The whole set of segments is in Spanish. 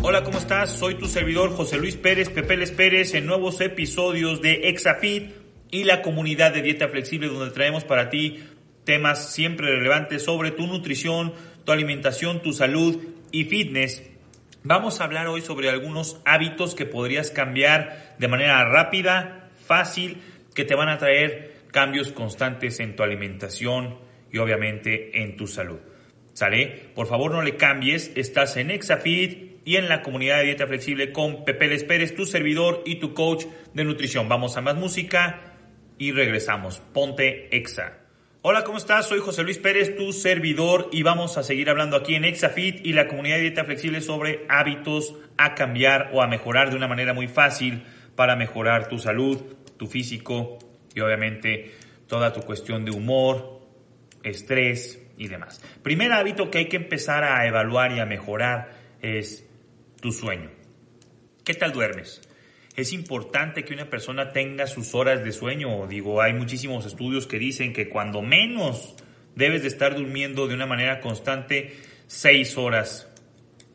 Hola, ¿cómo estás? Soy tu servidor José Luis Pérez, Pepeles Pérez, en nuevos episodios de Exafit y la comunidad de dieta flexible donde traemos para ti temas siempre relevantes sobre tu nutrición, tu alimentación, tu salud y fitness. Vamos a hablar hoy sobre algunos hábitos que podrías cambiar de manera rápida, fácil, que te van a traer cambios constantes en tu alimentación y obviamente en tu salud. ¿Sale? Por favor no le cambies, estás en Exafit y en la comunidad de dieta flexible con Pepe Les Pérez, tu servidor y tu coach de nutrición. Vamos a más música y regresamos. Ponte Exa. Hola, ¿cómo estás? Soy José Luis Pérez, tu servidor, y vamos a seguir hablando aquí en Exafit y la comunidad de dieta flexible sobre hábitos a cambiar o a mejorar de una manera muy fácil para mejorar tu salud, tu físico y obviamente toda tu cuestión de humor, estrés y demás. Primer hábito que hay que empezar a evaluar y a mejorar es tu sueño. ¿Qué tal duermes? Es importante que una persona tenga sus horas de sueño. Digo, hay muchísimos estudios que dicen que cuando menos debes de estar durmiendo de una manera constante, seis horas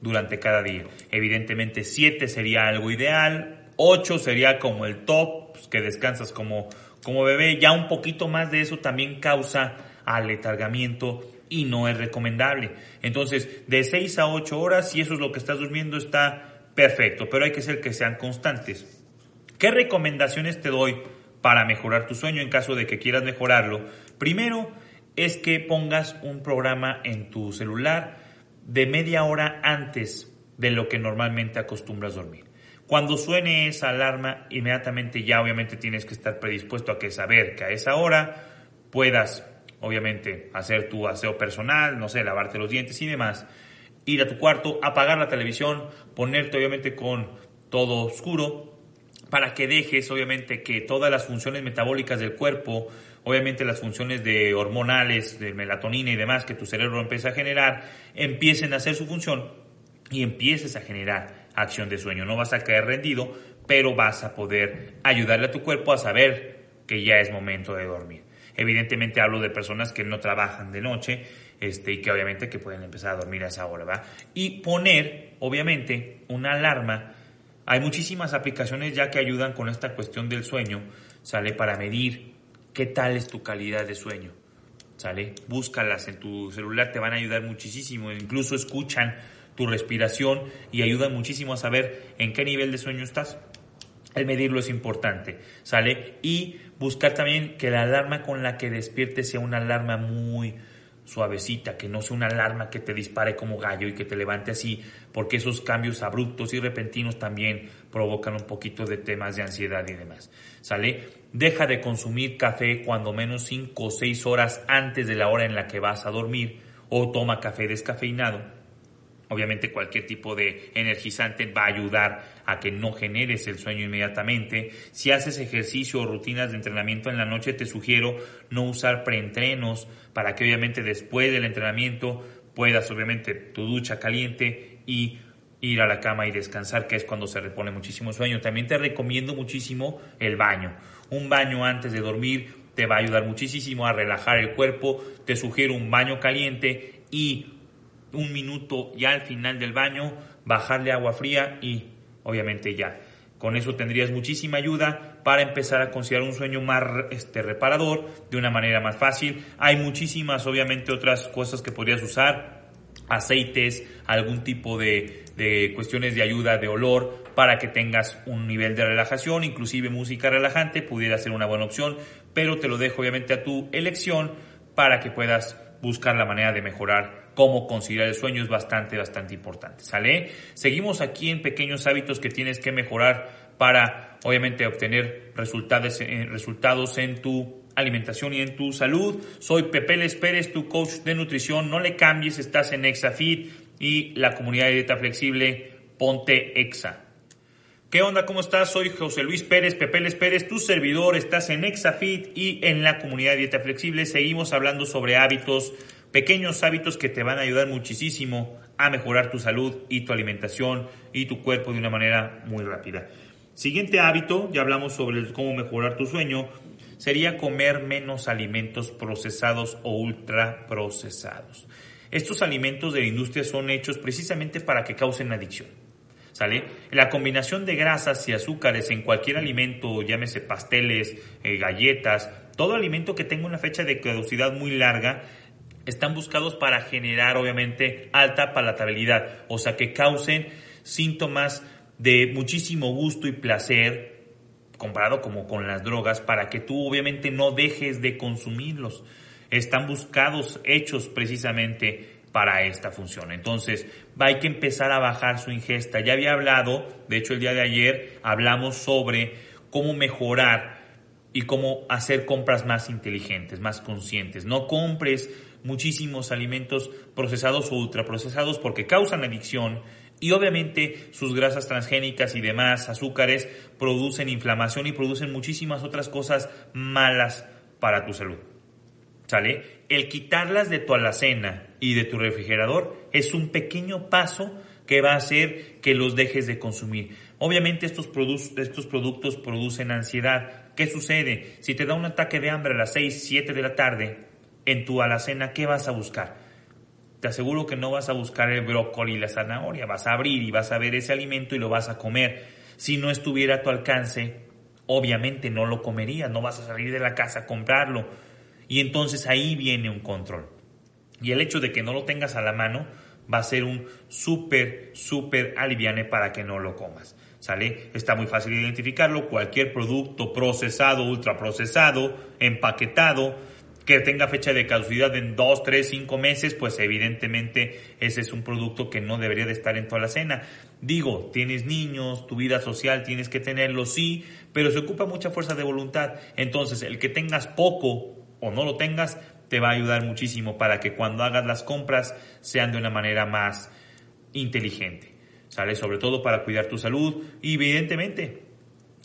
durante cada día. Evidentemente, siete sería algo ideal, ocho sería como el top, pues, que descansas como, como bebé. Ya un poquito más de eso también causa aletargamiento y no es recomendable. Entonces, de 6 a 8 horas, si eso es lo que estás durmiendo, está perfecto, pero hay que ser que sean constantes. ¿Qué recomendaciones te doy para mejorar tu sueño en caso de que quieras mejorarlo? Primero es que pongas un programa en tu celular de media hora antes de lo que normalmente acostumbras dormir. Cuando suene esa alarma, inmediatamente ya obviamente tienes que estar predispuesto a que saber que a esa hora puedas obviamente hacer tu aseo personal, no sé, lavarte los dientes y demás, ir a tu cuarto, apagar la televisión, ponerte obviamente con todo oscuro, para que dejes obviamente que todas las funciones metabólicas del cuerpo, obviamente las funciones de hormonales, de melatonina y demás que tu cerebro empieza a generar, empiecen a hacer su función y empieces a generar acción de sueño. No vas a caer rendido, pero vas a poder ayudarle a tu cuerpo a saber que ya es momento de dormir. Evidentemente hablo de personas que no trabajan de noche este, y que obviamente que pueden empezar a dormir a esa hora, ¿va? Y poner, obviamente, una alarma. Hay muchísimas aplicaciones ya que ayudan con esta cuestión del sueño, ¿sale? Para medir qué tal es tu calidad de sueño, ¿sale? Búscalas en tu celular, te van a ayudar muchísimo, incluso escuchan tu respiración y ayudan muchísimo a saber en qué nivel de sueño estás. El medirlo es importante, ¿sale? Y buscar también que la alarma con la que despiertes sea una alarma muy suavecita, que no sea una alarma que te dispare como gallo y que te levante así, porque esos cambios abruptos y repentinos también provocan un poquito de temas de ansiedad y demás, ¿sale? Deja de consumir café cuando menos 5 o 6 horas antes de la hora en la que vas a dormir o toma café descafeinado Obviamente cualquier tipo de energizante va a ayudar a que no generes el sueño inmediatamente. Si haces ejercicio o rutinas de entrenamiento en la noche, te sugiero no usar preentrenos para que obviamente después del entrenamiento puedas obviamente tu ducha caliente y ir a la cama y descansar, que es cuando se repone muchísimo sueño. También te recomiendo muchísimo el baño. Un baño antes de dormir te va a ayudar muchísimo a relajar el cuerpo. Te sugiero un baño caliente y un minuto ya al final del baño, bajarle agua fría y obviamente ya. Con eso tendrías muchísima ayuda para empezar a considerar un sueño más este, reparador de una manera más fácil. Hay muchísimas, obviamente, otras cosas que podrías usar, aceites, algún tipo de, de cuestiones de ayuda de olor para que tengas un nivel de relajación, inclusive música relajante pudiera ser una buena opción, pero te lo dejo obviamente a tu elección para que puedas buscar la manera de mejorar cómo conciliar el sueño es bastante, bastante importante. ¿Sale? Seguimos aquí en pequeños hábitos que tienes que mejorar para, obviamente, obtener resultados, eh, resultados en tu alimentación y en tu salud. Soy Pepe Les Pérez, tu coach de nutrición. No le cambies, estás en ExaFit y la comunidad de dieta flexible Ponte Exa. ¿Qué onda? ¿Cómo estás? Soy José Luis Pérez, Pepe Les Pérez, tu servidor. Estás en ExaFit y en la comunidad de dieta flexible. Seguimos hablando sobre hábitos, pequeños hábitos que te van a ayudar muchísimo a mejorar tu salud y tu alimentación y tu cuerpo de una manera muy rápida. Siguiente hábito, ya hablamos sobre cómo mejorar tu sueño, sería comer menos alimentos procesados o ultraprocesados. Estos alimentos de la industria son hechos precisamente para que causen adicción. ¿Sale? La combinación de grasas y azúcares en cualquier alimento, llámese pasteles, eh, galletas, todo alimento que tenga una fecha de caducidad muy larga, están buscados para generar obviamente alta palatabilidad, o sea que causen síntomas de muchísimo gusto y placer comparado como con las drogas para que tú obviamente no dejes de consumirlos. Están buscados, hechos precisamente para esta función. Entonces, hay que empezar a bajar su ingesta. Ya había hablado, de hecho el día de ayer hablamos sobre cómo mejorar y cómo hacer compras más inteligentes, más conscientes. No compres muchísimos alimentos procesados o ultraprocesados porque causan adicción y obviamente sus grasas transgénicas y demás azúcares producen inflamación y producen muchísimas otras cosas malas para tu salud. ¿Sale? El quitarlas de tu alacena y de tu refrigerador es un pequeño paso que va a hacer que los dejes de consumir. Obviamente estos, estos productos producen ansiedad. ¿Qué sucede? Si te da un ataque de hambre a las 6, 7 de la tarde en tu alacena, ¿qué vas a buscar? Te aseguro que no vas a buscar el brócoli y la zanahoria, vas a abrir y vas a ver ese alimento y lo vas a comer. Si no estuviera a tu alcance, obviamente no lo comerías, no vas a salir de la casa a comprarlo y entonces ahí viene un control. Y el hecho de que no lo tengas a la mano va a ser un súper, súper aliviane para que no lo comas. ¿Sale? Está muy fácil identificarlo. Cualquier producto procesado, ultraprocesado, empaquetado, que tenga fecha de caducidad en 2, 3, 5 meses, pues evidentemente ese es un producto que no debería de estar en toda la cena. Digo, tienes niños, tu vida social tienes que tenerlo, sí, pero se ocupa mucha fuerza de voluntad. Entonces, el que tengas poco o no lo tengas, te va a ayudar muchísimo para que cuando hagas las compras sean de una manera más inteligente. ¿Sale? Sobre todo para cuidar tu salud y evidentemente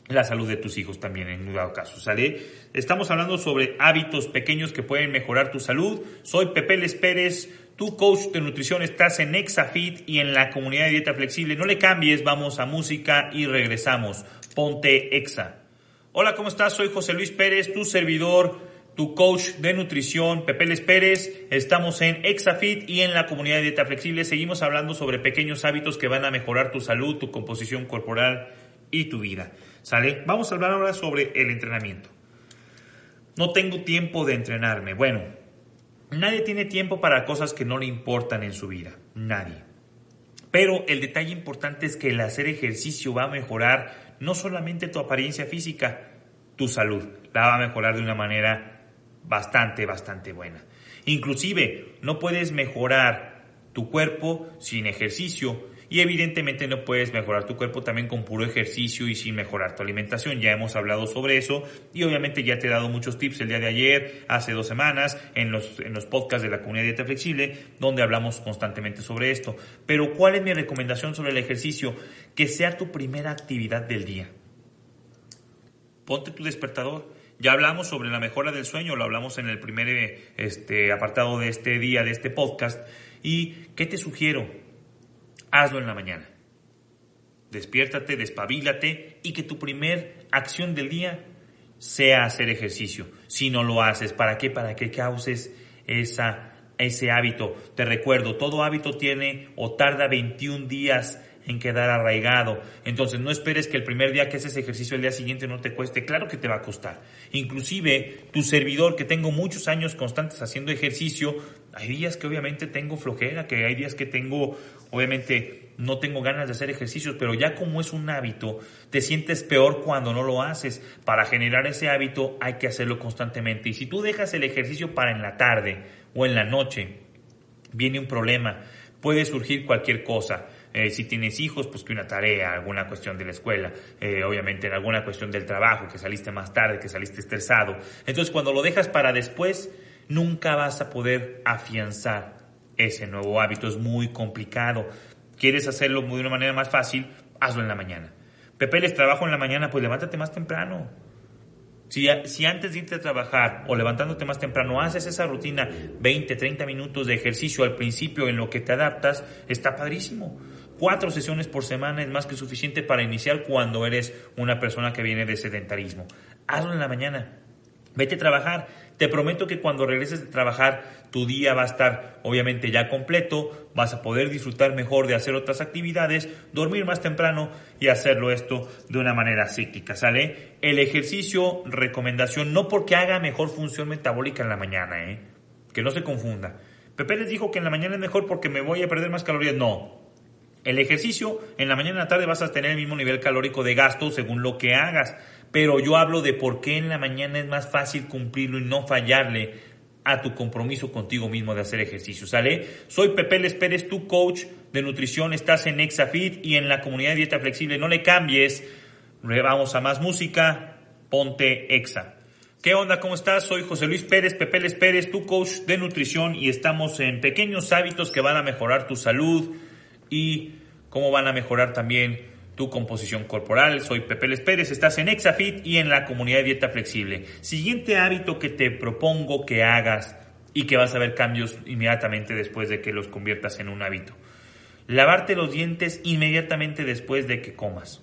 la salud de tus hijos también en un dado caso, ¿sale? Estamos hablando sobre hábitos pequeños que pueden mejorar tu salud. Soy Pepe Les Pérez, tu coach de nutrición, estás en ExaFit y en la comunidad de dieta flexible. No le cambies, vamos a música y regresamos. Ponte Exa. Hola, ¿cómo estás? Soy José Luis Pérez, tu servidor tu coach de nutrición, Pepe Les Pérez. Estamos en Exafit y en la comunidad de dieta flexible. Seguimos hablando sobre pequeños hábitos que van a mejorar tu salud, tu composición corporal y tu vida. Vamos a hablar ahora sobre el entrenamiento. No tengo tiempo de entrenarme. Bueno, nadie tiene tiempo para cosas que no le importan en su vida. Nadie. Pero el detalle importante es que el hacer ejercicio va a mejorar no solamente tu apariencia física, tu salud. La va a mejorar de una manera bastante, bastante buena. Inclusive, no puedes mejorar tu cuerpo sin ejercicio y evidentemente no puedes mejorar tu cuerpo también con puro ejercicio y sin mejorar tu alimentación. Ya hemos hablado sobre eso y obviamente ya te he dado muchos tips el día de ayer, hace dos semanas, en los, en los podcasts de la comunidad Dieta Flexible, donde hablamos constantemente sobre esto. Pero ¿cuál es mi recomendación sobre el ejercicio? Que sea tu primera actividad del día. Ponte tu despertador ya hablamos sobre la mejora del sueño, lo hablamos en el primer este, apartado de este día, de este podcast. ¿Y qué te sugiero? Hazlo en la mañana. Despiértate, despabilate y que tu primer acción del día sea hacer ejercicio. Si no lo haces, ¿para qué? Para que causes esa, ese hábito. Te recuerdo, todo hábito tiene o tarda 21 días en quedar arraigado. Entonces no esperes que el primer día que haces ejercicio el día siguiente no te cueste. Claro que te va a costar. Inclusive tu servidor que tengo muchos años constantes haciendo ejercicio, hay días que obviamente tengo flojera, que hay días que tengo, obviamente no tengo ganas de hacer ejercicios, pero ya como es un hábito, te sientes peor cuando no lo haces. Para generar ese hábito hay que hacerlo constantemente. Y si tú dejas el ejercicio para en la tarde o en la noche, viene un problema, puede surgir cualquier cosa. Eh, si tienes hijos, pues que una tarea, alguna cuestión de la escuela, eh, obviamente en alguna cuestión del trabajo, que saliste más tarde, que saliste estresado. Entonces cuando lo dejas para después, nunca vas a poder afianzar ese nuevo hábito. Es muy complicado. ¿Quieres hacerlo de una manera más fácil? Hazlo en la mañana. Pepe, les trabajo en la mañana, pues levántate más temprano. Si, si, antes de irte a trabajar o levantándote más temprano haces esa rutina 20, 30 minutos de ejercicio al principio en lo que te adaptas, está padrísimo. Cuatro sesiones por semana es más que suficiente para iniciar cuando eres una persona que viene de sedentarismo. Hazlo en la mañana. Vete a trabajar. Te prometo que cuando regreses de trabajar, tu día va a estar obviamente ya completo, vas a poder disfrutar mejor de hacer otras actividades, dormir más temprano y hacerlo esto de una manera cíclica, ¿sale? El ejercicio, recomendación, no porque haga mejor función metabólica en la mañana, ¿eh? Que no se confunda. Pepe les dijo que en la mañana es mejor porque me voy a perder más calorías. No, el ejercicio en la mañana y la tarde vas a tener el mismo nivel calórico de gasto según lo que hagas. Pero yo hablo de por qué en la mañana es más fácil cumplirlo y no fallarle a tu compromiso contigo mismo de hacer ejercicio, ¿sale? Soy Pepe Les Pérez, tu coach de nutrición, estás en Exafit y en la comunidad de dieta flexible, no le cambies, vamos a más música, ponte Exa. ¿Qué onda? ¿Cómo estás? Soy José Luis Pérez, Pepe Les Pérez, tu coach de nutrición y estamos en pequeños hábitos que van a mejorar tu salud, y cómo van a mejorar también tu composición corporal. Soy Pepe Les Pérez, estás en Exafit y en la comunidad de dieta flexible. Siguiente hábito que te propongo que hagas y que vas a ver cambios inmediatamente después de que los conviertas en un hábito. Lavarte los dientes inmediatamente después de que comas.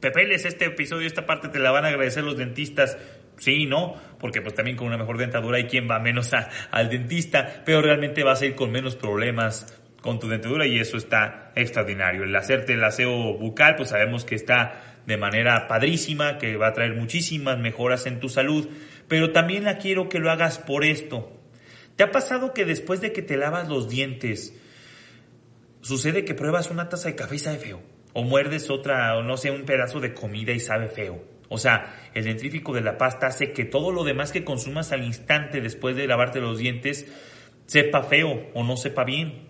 Pepeles, este episodio, esta parte te la van a agradecer los dentistas. Sí, ¿no? Porque pues también con una mejor dentadura hay quien va menos al dentista, pero realmente vas a ir con menos problemas con tu dentadura y eso está extraordinario. El hacerte el aseo bucal, pues sabemos que está de manera padrísima, que va a traer muchísimas mejoras en tu salud, pero también la quiero que lo hagas por esto. ¿Te ha pasado que después de que te lavas los dientes, sucede que pruebas una taza de café y sabe feo? O muerdes otra, o no sé, un pedazo de comida y sabe feo. O sea, el dentrífico de la pasta hace que todo lo demás que consumas al instante después de lavarte los dientes sepa feo o no sepa bien.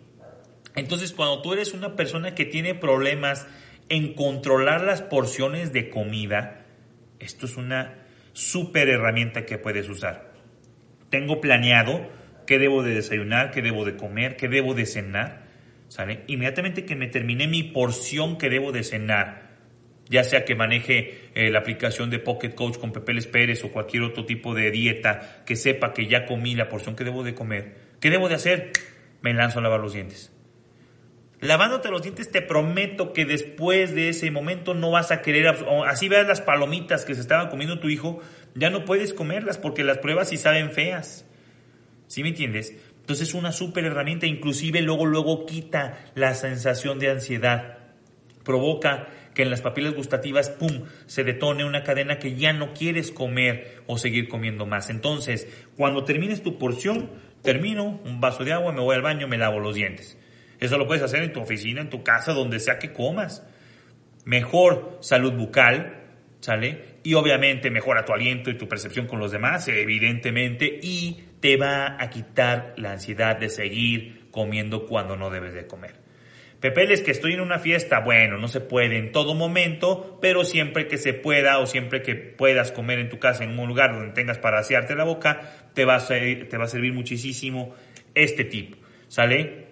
Entonces, cuando tú eres una persona que tiene problemas en controlar las porciones de comida, esto es una súper herramienta que puedes usar. Tengo planeado qué debo de desayunar, qué debo de comer, qué debo de cenar. ¿Sale? Inmediatamente que me terminé mi porción que debo de cenar, ya sea que maneje eh, la aplicación de Pocket Coach con Pepe Pérez o cualquier otro tipo de dieta que sepa que ya comí la porción que debo de comer, ¿qué debo de hacer? Me lanzo a lavar los dientes. Lavándote los dientes, te prometo que después de ese momento no vas a querer, así veas las palomitas que se estaban comiendo tu hijo, ya no puedes comerlas porque las pruebas y saben feas. ¿Sí me entiendes? Entonces es una súper herramienta, inclusive luego, luego quita la sensación de ansiedad. Provoca que en las papilas gustativas, ¡pum!, se detone una cadena que ya no quieres comer o seguir comiendo más. Entonces, cuando termines tu porción, termino un vaso de agua, me voy al baño, me lavo los dientes. Eso lo puedes hacer en tu oficina, en tu casa, donde sea que comas. Mejor salud bucal, ¿sale? Y obviamente mejora tu aliento y tu percepción con los demás, evidentemente, y te va a quitar la ansiedad de seguir comiendo cuando no debes de comer. Pepeles, que estoy en una fiesta, bueno, no se puede en todo momento, pero siempre que se pueda o siempre que puedas comer en tu casa en un lugar donde tengas para asearte la boca, te va a, te va a servir muchísimo este tip, ¿sale?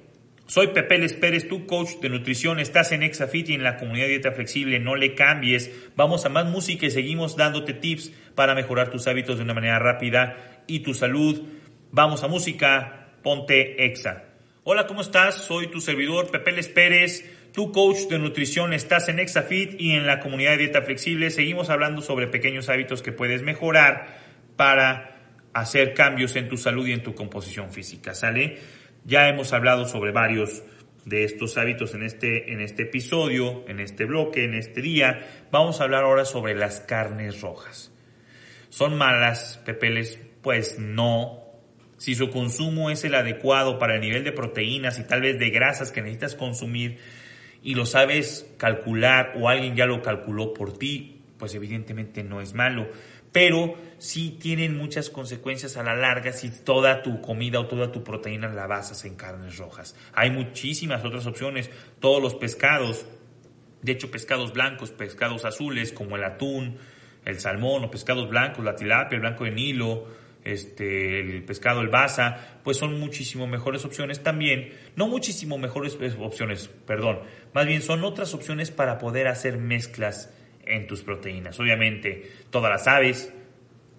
Soy Pepe Les Pérez, tu coach de nutrición. Estás en Exafit y en la comunidad Dieta Flexible. No le cambies. Vamos a más música y seguimos dándote tips para mejorar tus hábitos de una manera rápida y tu salud. Vamos a música. Ponte Exa. Hola, ¿cómo estás? Soy tu servidor Pepe Les Pérez, tu coach de nutrición. Estás en Exafit y en la comunidad Dieta Flexible. Seguimos hablando sobre pequeños hábitos que puedes mejorar para hacer cambios en tu salud y en tu composición física. ¿Sale? Ya hemos hablado sobre varios de estos hábitos en este, en este episodio, en este bloque, en este día. Vamos a hablar ahora sobre las carnes rojas. ¿Son malas, pepeles? Pues no. Si su consumo es el adecuado para el nivel de proteínas y tal vez de grasas que necesitas consumir y lo sabes calcular o alguien ya lo calculó por ti, pues evidentemente no es malo. Pero sí tienen muchas consecuencias a la larga si toda tu comida o toda tu proteína la basas en carnes rojas. Hay muchísimas otras opciones, todos los pescados, de hecho pescados blancos, pescados azules como el atún, el salmón o pescados blancos, la tilapia, el blanco de Nilo, este, el pescado, el basa, pues son muchísimo mejores opciones también. No muchísimo mejores pues, opciones, perdón. Más bien son otras opciones para poder hacer mezclas en tus proteínas. Obviamente, todas las aves,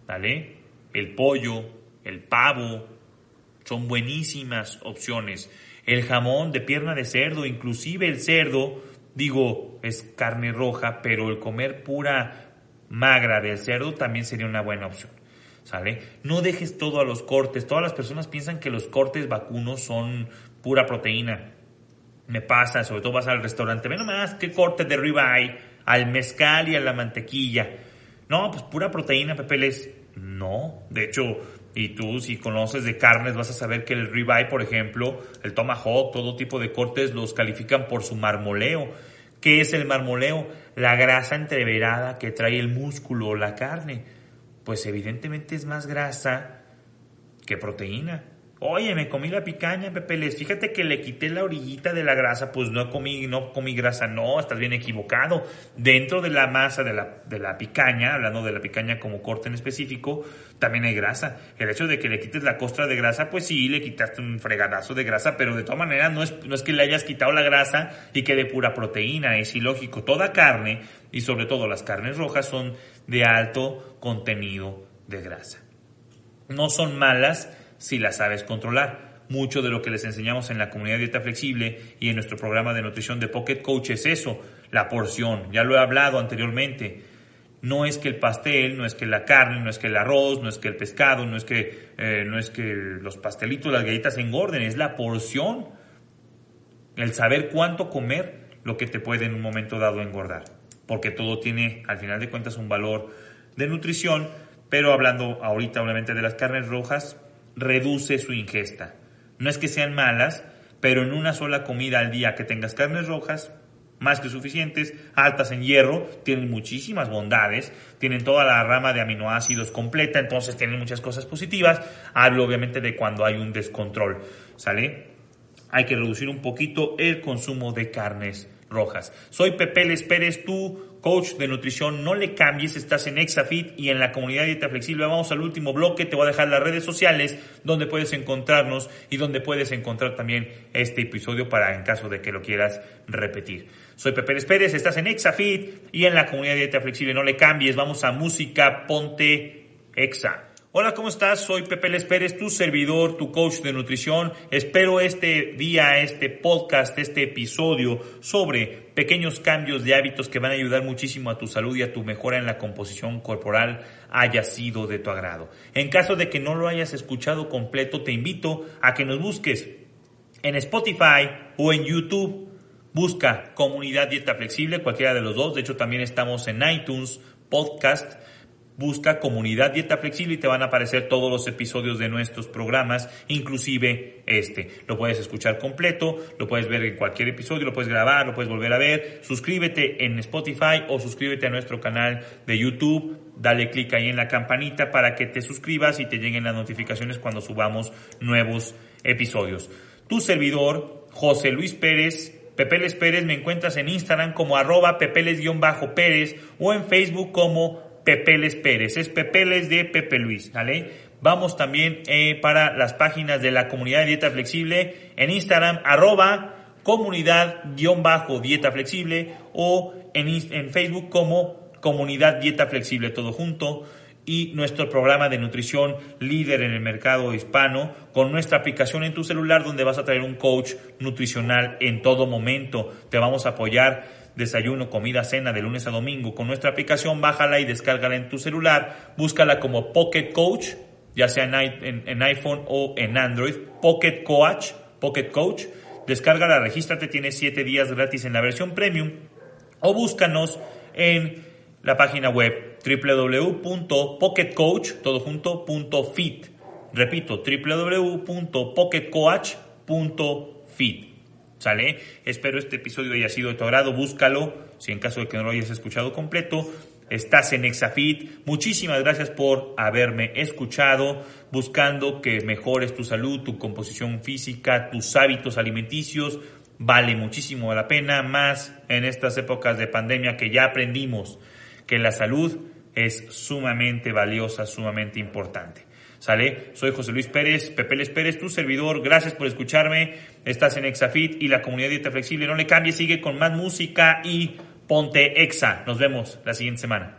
¿vale? El pollo, el pavo, son buenísimas opciones. El jamón de pierna de cerdo, inclusive el cerdo, digo, es carne roja, pero el comer pura magra del cerdo también sería una buena opción. ¿Sale? No dejes todo a los cortes. Todas las personas piensan que los cortes vacunos son pura proteína. Me pasa, sobre todo vas al restaurante, ve nomás qué corte de ribeye al mezcal y a la mantequilla. No, pues pura proteína, Pepeles. No, de hecho, y tú si conoces de carnes vas a saber que el ribeye, por ejemplo, el tomahawk, todo tipo de cortes los califican por su marmoleo. ¿Qué es el marmoleo? La grasa entreverada que trae el músculo o la carne. Pues evidentemente es más grasa que proteína. Oye, me comí la picaña, Pepe Fíjate que le quité la orillita de la grasa, pues no comí, no comí grasa. No, estás bien equivocado. Dentro de la masa de la, de la picaña, hablando de la picaña como corte en específico, también hay grasa. El hecho de que le quites la costra de grasa, pues sí, le quitaste un fregadazo de grasa, pero de todas maneras no es, no es que le hayas quitado la grasa y quede pura proteína. Es ilógico. Toda carne, y sobre todo las carnes rojas, son de alto contenido de grasa. No son malas si la sabes controlar. Mucho de lo que les enseñamos en la comunidad Dieta Flexible y en nuestro programa de nutrición de Pocket Coach es eso, la porción. Ya lo he hablado anteriormente. No es que el pastel, no es que la carne, no es que el arroz, no es que el pescado, no es que, eh, no es que los pastelitos, las galletas engorden, es la porción. El saber cuánto comer lo que te puede en un momento dado engordar. Porque todo tiene, al final de cuentas, un valor de nutrición. Pero hablando ahorita obviamente de las carnes rojas, reduce su ingesta. No es que sean malas, pero en una sola comida al día que tengas carnes rojas, más que suficientes, altas en hierro, tienen muchísimas bondades, tienen toda la rama de aminoácidos completa, entonces tienen muchas cosas positivas. Hablo obviamente de cuando hay un descontrol, ¿sale? Hay que reducir un poquito el consumo de carnes rojas. Soy Pepe Les Pérez, tú coach de nutrición, no le cambies, estás en Exafit y en la comunidad Dieta Flexible. Vamos al último bloque, te voy a dejar las redes sociales donde puedes encontrarnos y donde puedes encontrar también este episodio para en caso de que lo quieras repetir. Soy Pepe Pérez, estás en Exafit y en la comunidad Dieta Flexible. No le cambies, vamos a música, ponte Exa. Hola, ¿cómo estás? Soy Pepe Les Pérez, tu servidor, tu coach de nutrición. Espero este día, este podcast, este episodio sobre pequeños cambios de hábitos que van a ayudar muchísimo a tu salud y a tu mejora en la composición corporal haya sido de tu agrado. En caso de que no lo hayas escuchado completo, te invito a que nos busques en Spotify o en YouTube. Busca Comunidad Dieta Flexible, cualquiera de los dos. De hecho, también estamos en iTunes, Podcast busca comunidad dieta flexible y te van a aparecer todos los episodios de nuestros programas, inclusive este. Lo puedes escuchar completo, lo puedes ver en cualquier episodio, lo puedes grabar, lo puedes volver a ver. Suscríbete en Spotify o suscríbete a nuestro canal de YouTube. Dale clic ahí en la campanita para que te suscribas y te lleguen las notificaciones cuando subamos nuevos episodios. Tu servidor, José Luis Pérez, Pepeles Pérez, me encuentras en Instagram como arroba pepeles-pérez o en Facebook como Pepeles Pérez, es Pepeles de Pepe Luis, ¿vale? Vamos también eh, para las páginas de la comunidad de dieta flexible en Instagram, arroba comunidad-dieta flexible o en, en Facebook como comunidad dieta flexible, todo junto y nuestro programa de nutrición líder en el mercado hispano con nuestra aplicación en tu celular donde vas a traer un coach nutricional en todo momento. Te vamos a apoyar desayuno, comida, cena de lunes a domingo. Con nuestra aplicación, bájala y descárgala en tu celular. Búscala como Pocket Coach, ya sea en, iPhone o en Android. Pocket Coach, Pocket Coach. Descárgala, regístrate, tienes 7 días gratis en la versión premium. O búscanos en la página web www.pocketcoach.fit. Repito, www.pocketcoach.fit. ¿Sale? Espero este episodio haya sido de tu agrado. Búscalo. Si en caso de que no lo hayas escuchado completo, Estás en Exafit. Muchísimas gracias por haberme escuchado, buscando que mejores tu salud, tu composición física, tus hábitos alimenticios. Vale muchísimo la pena, más en estas épocas de pandemia que ya aprendimos que la salud es sumamente valiosa, sumamente importante. ¿Sale? Soy José Luis Pérez, Pepe Les Pérez, tu servidor. Gracias por escucharme. Estás en Exafit y la comunidad Dieta Flexible. No le cambies, sigue con más música y ponte Exa. Nos vemos la siguiente semana.